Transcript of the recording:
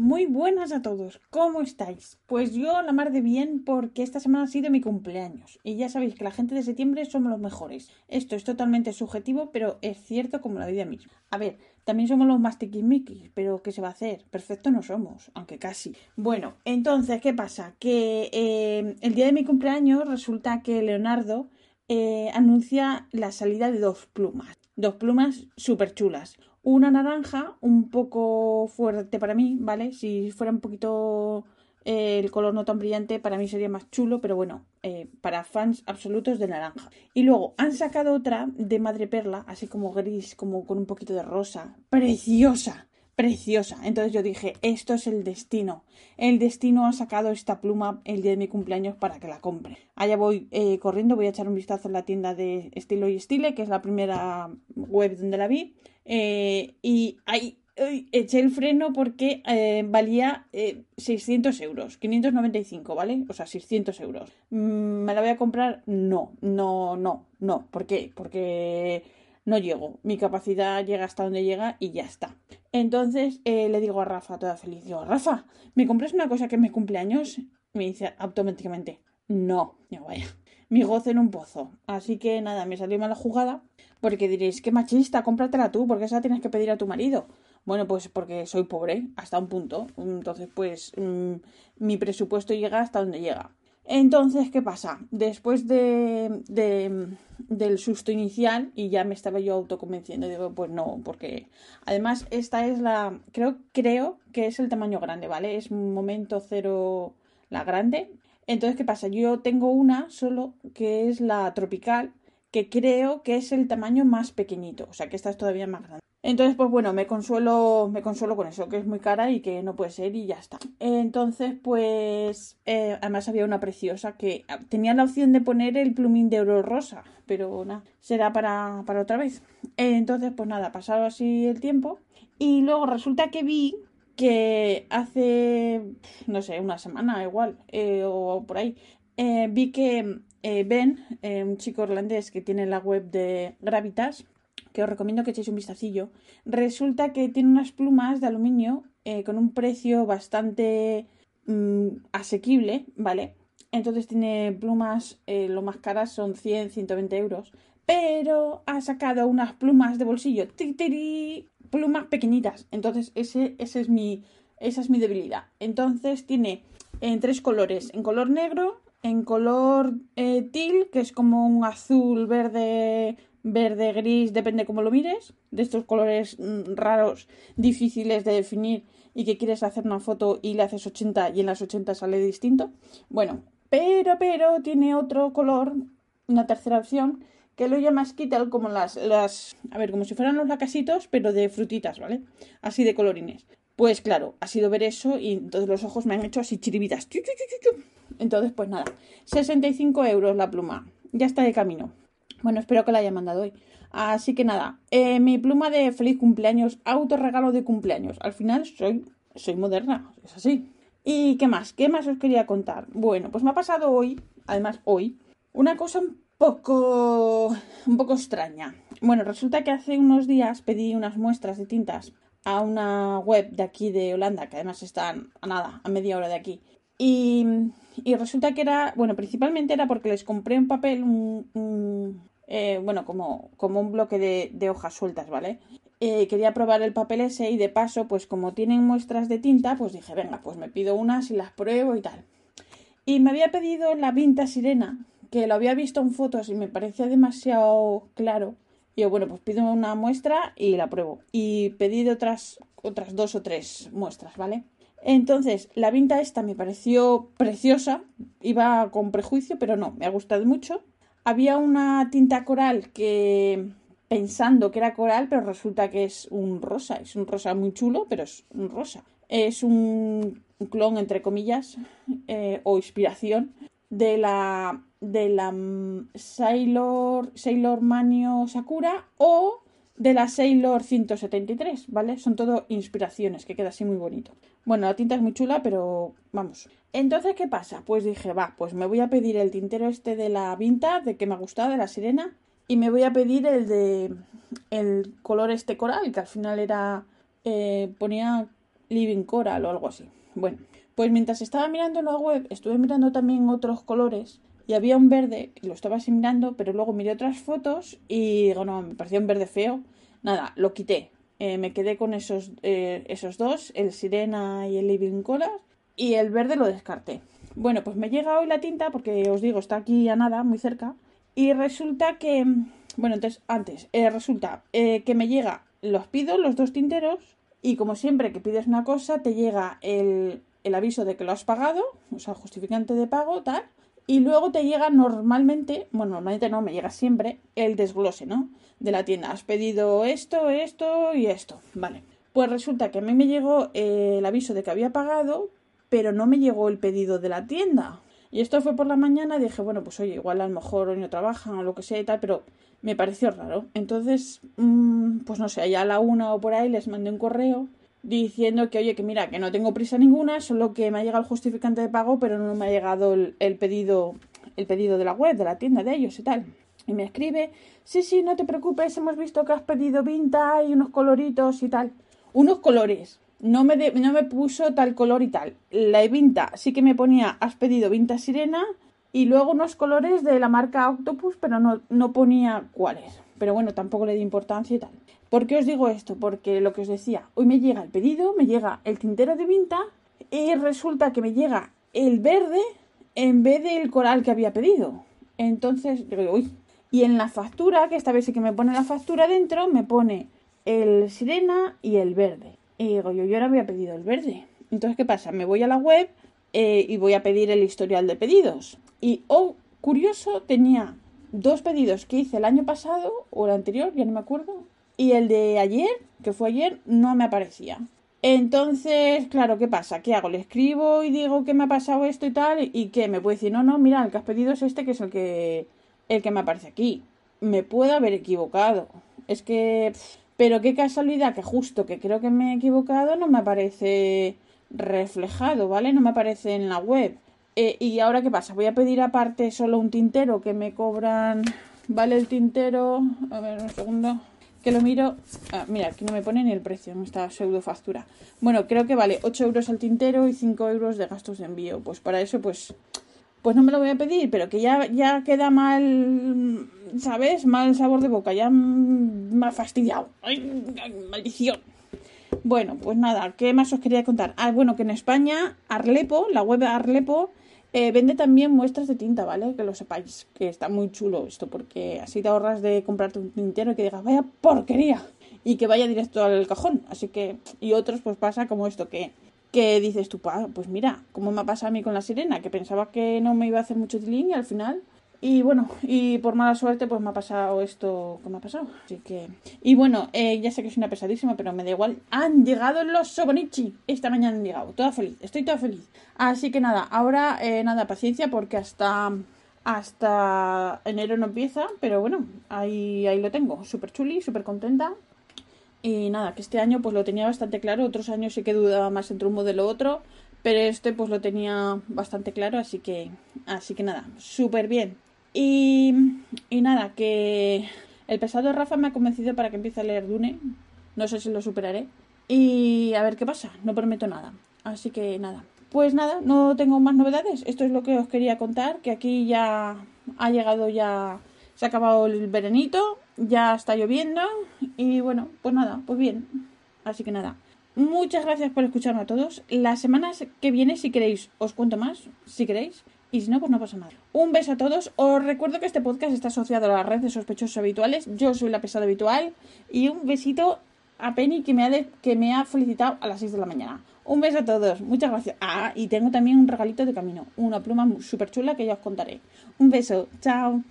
Muy buenas a todos, ¿cómo estáis? Pues yo la mar de bien porque esta semana ha sido mi cumpleaños y ya sabéis que la gente de septiembre somos los mejores. Esto es totalmente subjetivo, pero es cierto como la vida misma. A ver, también somos los más tiquismiquis, pero ¿qué se va a hacer? Perfecto no somos, aunque casi. Bueno, entonces, ¿qué pasa? Que eh, el día de mi cumpleaños resulta que Leonardo eh, anuncia la salida de dos plumas. Dos plumas súper chulas una naranja un poco fuerte para mí, ¿vale? Si fuera un poquito eh, el color no tan brillante, para mí sería más chulo, pero bueno, eh, para fans absolutos de naranja. Y luego han sacado otra de madre perla, así como gris, como con un poquito de rosa. Preciosa, preciosa. Entonces yo dije, esto es el destino. El destino ha sacado esta pluma el día de mi cumpleaños para que la compre. Allá voy eh, corriendo, voy a echar un vistazo en la tienda de Estilo y Estile, que es la primera web donde la vi. Eh, y ahí eché el freno porque eh, valía 600 eh, euros, 595, ¿vale? O sea, 600 euros. Mm, ¿Me la voy a comprar? No, no, no, no. ¿Por qué? Porque no llego. Mi capacidad llega hasta donde llega y ya está. Entonces le digo a Rafa, toda feliz, digo, Rafa, ¿me compras una cosa que me cumpleaños? Me dice automáticamente, no, ya vaya. Mi gozo en un pozo. Así que nada, me salió mala jugada porque diréis, qué machista, cómpratela tú, porque esa tienes que pedir a tu marido. Bueno, pues porque soy pobre hasta un punto. Entonces, pues mm, mi presupuesto llega hasta donde llega. Entonces, ¿qué pasa? Después de, de, del susto inicial, y ya me estaba yo autoconvenciendo, digo, pues no, porque además esta es la, creo, creo que es el tamaño grande, ¿vale? Es momento cero la grande. Entonces, ¿qué pasa? Yo tengo una solo que es la tropical, que creo que es el tamaño más pequeñito, o sea que esta es todavía más grande. Entonces, pues bueno, me consuelo, me consuelo con eso, que es muy cara y que no puede ser y ya está. Entonces, pues, eh, además había una preciosa que tenía la opción de poner el plumín de oro rosa, pero nada, será para, para otra vez. Entonces, pues nada, pasado así el tiempo y luego resulta que vi que hace, no sé, una semana igual, eh, o por ahí, eh, vi que eh, Ben, un chico irlandés que tiene la web de Gravitas, que os recomiendo que echéis un vistacillo, resulta que tiene unas plumas de aluminio con un precio bastante mm, asequible, ¿vale? Entonces tiene plumas, lo más caras son 100, 120 euros, pero ha sacado unas plumas de bolsillo, plumas pequeñitas. Entonces ese, ese es mi, esa es mi debilidad. Entonces tiene en tres colores, en color negro, en color eh, til, que es como un azul, verde, verde, gris, depende cómo lo mires, de estos colores mm, raros, difíciles de definir y que quieres hacer una foto y le haces 80 y en las 80 sale distinto. Bueno, pero, pero tiene otro color, una tercera opción, que lo llama Skittle como las, las, a ver, como si fueran los lacasitos, pero de frutitas, ¿vale? Así de colorines. Pues claro, ha sido ver eso y entonces los ojos me han hecho así chiribitas. Entonces, pues nada, 65 euros la pluma. Ya está de camino. Bueno, espero que la haya mandado hoy. Así que nada, eh, mi pluma de feliz cumpleaños, autorregalo de cumpleaños. Al final soy, soy moderna, es así. ¿Y qué más? ¿Qué más os quería contar? Bueno, pues me ha pasado hoy, además hoy, una cosa poco, un poco extraña. Bueno, resulta que hace unos días pedí unas muestras de tintas a una web de aquí de Holanda, que además están a nada, a media hora de aquí. Y, resulta que era, bueno, principalmente era porque les compré un papel, eh, bueno, como, como un bloque de, hojas sueltas, ¿vale? Eh, quería probar el papel ese y de paso, pues como tienen muestras de tinta, pues dije, venga, pues me pido unas y las pruebo y tal. Y me había pedido la Vinta Sirena, que lo había visto en fotos y me parecía demasiado claro. Y yo, bueno, pues pido una muestra y la pruebo. Y pedí otras, otras dos o tres muestras, ¿vale? Entonces, la vinta esta me pareció preciosa, iba con prejuicio, pero no, me ha gustado mucho. Había una tinta coral que pensando que era coral, pero resulta que es un rosa, es un rosa muy chulo, pero es un rosa. Es un clon, entre comillas, eh, o inspiración de la de la Sailor, Sailor Manio Sakura o de la Sailor 173, ¿vale? Son todo inspiraciones, que queda así muy bonito. Bueno, la tinta es muy chula, pero vamos. Entonces, ¿qué pasa? Pues dije, va, pues me voy a pedir el tintero este de la Vinta, de que me ha gustado, de la sirena, y me voy a pedir el de el color este coral, que al final era, eh, ponía Living Coral o algo así. Bueno, pues mientras estaba mirando la web, estuve mirando también otros colores y había un verde, y lo estaba así mirando, pero luego miré otras fotos y digo, no, me parecía un verde feo. Nada, lo quité. Eh, me quedé con esos, eh, esos dos, el Sirena y el Living Coral, y el verde lo descarté. Bueno, pues me llega hoy la tinta, porque os digo, está aquí a nada, muy cerca, y resulta que, bueno, entonces, antes, eh, resulta que me llega, los pido, los dos tinteros, y como siempre que pides una cosa, te llega el, el aviso de que lo has pagado, o sea, justificante de pago, tal, y luego te llega normalmente, bueno, normalmente no, me llega siempre el desglose, ¿no? De la tienda. Has pedido esto, esto y esto. Vale. Pues resulta que a mí me llegó eh, el aviso de que había pagado, pero no me llegó el pedido de la tienda. Y esto fue por la mañana dije, bueno, pues oye, igual a lo mejor hoy no trabajan o lo que sea y tal, pero me pareció raro. Entonces, mmm, pues no sé, allá a la una o por ahí les mandé un correo diciendo que, oye, que mira, que no tengo prisa ninguna, solo que me ha llegado el justificante de pago, pero no me ha llegado el, pedido, el pedido de la web, de la tienda de ellos y tal. Y me escribe, sí, sí, no te preocupes, hemos visto que has pedido vinta y unos coloritos y tal. Unos colores. No me, no me puso tal color y tal. La vinta sí que me ponía, has pedido vinta sirena y luego unos colores de la marca Octopus, pero no, no ponía cuáles. Pero bueno, tampoco le di importancia y tal. ¿Por qué os digo esto? Porque lo que os decía, hoy me llega el pedido, me llega el tintero de Vinta y resulta que me llega el verde en vez del coral que había pedido. Entonces, digo, uy. Y en la factura, que esta vez sí que me pone la factura dentro, me pone el sirena y el verde. Y digo, yo, yo ahora había pedido el verde. Entonces, ¿qué pasa? Me voy a la web eh, y voy a pedir el historial de pedidos. Y, oh, curioso, tenía dos pedidos que hice el año pasado o el anterior, ya no me acuerdo, y el de ayer, que fue ayer, no me aparecía. Entonces, claro, ¿qué pasa? ¿Qué hago? Le escribo y digo que me ha pasado esto y tal, y que me puede decir, no, no, mira, el que has pedido es este, que es el que, el que me aparece aquí. Me puedo haber equivocado. Es que, pero qué casualidad que justo que creo que me he equivocado no me aparece reflejado, ¿vale? No me aparece en la web. Eh, y ahora, ¿qué pasa? Voy a pedir aparte solo un tintero que me cobran. ¿Vale el tintero? A ver, un segundo que lo miro. Ah, mira, aquí no me pone ni el precio en esta pseudo factura. Bueno, creo que vale 8 euros al tintero y 5 euros de gastos de envío. Pues para eso, pues. Pues no me lo voy a pedir, pero que ya, ya queda mal. ¿Sabes? Mal sabor de boca. Ya me ha fastidiado. ¡Ay, maldición! Bueno, pues nada, ¿qué más os quería contar? Ah, bueno, que en España, Arlepo, la web Arlepo, eh, vende también muestras de tinta, ¿vale? Que lo sepáis, que está muy chulo esto, porque así te ahorras de comprarte un tintero y que digas, vaya porquería, y que vaya directo al cajón. Así que, y otros, pues pasa como esto, que, que dices tú, pues mira, como me ha pasado a mí con la sirena, que pensaba que no me iba a hacer mucho tilín y al final y bueno, y por mala suerte, pues me ha pasado esto que me ha pasado. Así que. Y bueno, eh, ya sé que es una pesadísima, pero me da igual. Han llegado los Sobonichi. Esta mañana han llegado. Toda feliz. Estoy toda feliz. Así que nada, ahora eh, nada, paciencia, porque hasta. Hasta enero no empieza, pero bueno, ahí, ahí lo tengo. Súper chuli, súper contenta. Y nada, que este año pues lo tenía bastante claro. Otros años sí que dudaba más entre un modelo otro. Pero este pues lo tenía bastante claro, así que. Así que nada, súper bien. Y, nada, que el pesado Rafa me ha convencido para que empiece a leer Dune. No sé si lo superaré. Y a ver qué pasa, no prometo nada. Así que nada. Pues nada, no tengo más novedades. Esto es lo que os quería contar, que aquí ya ha llegado ya... Se ha acabado el veranito, ya está lloviendo y bueno, pues nada, pues bien. Así que nada. Muchas gracias por escucharme a todos. Las semanas que viene, si queréis, os cuento más, si queréis. Y si no, pues no pasa nada. Un beso a todos. Os recuerdo que este podcast está asociado a la red de sospechosos habituales. Yo soy la pesada habitual. Y un besito a Penny que me ha, que me ha felicitado a las 6 de la mañana. Un beso a todos. Muchas gracias. Ah, y tengo también un regalito de camino. Una pluma súper chula que ya os contaré. Un beso. Chao.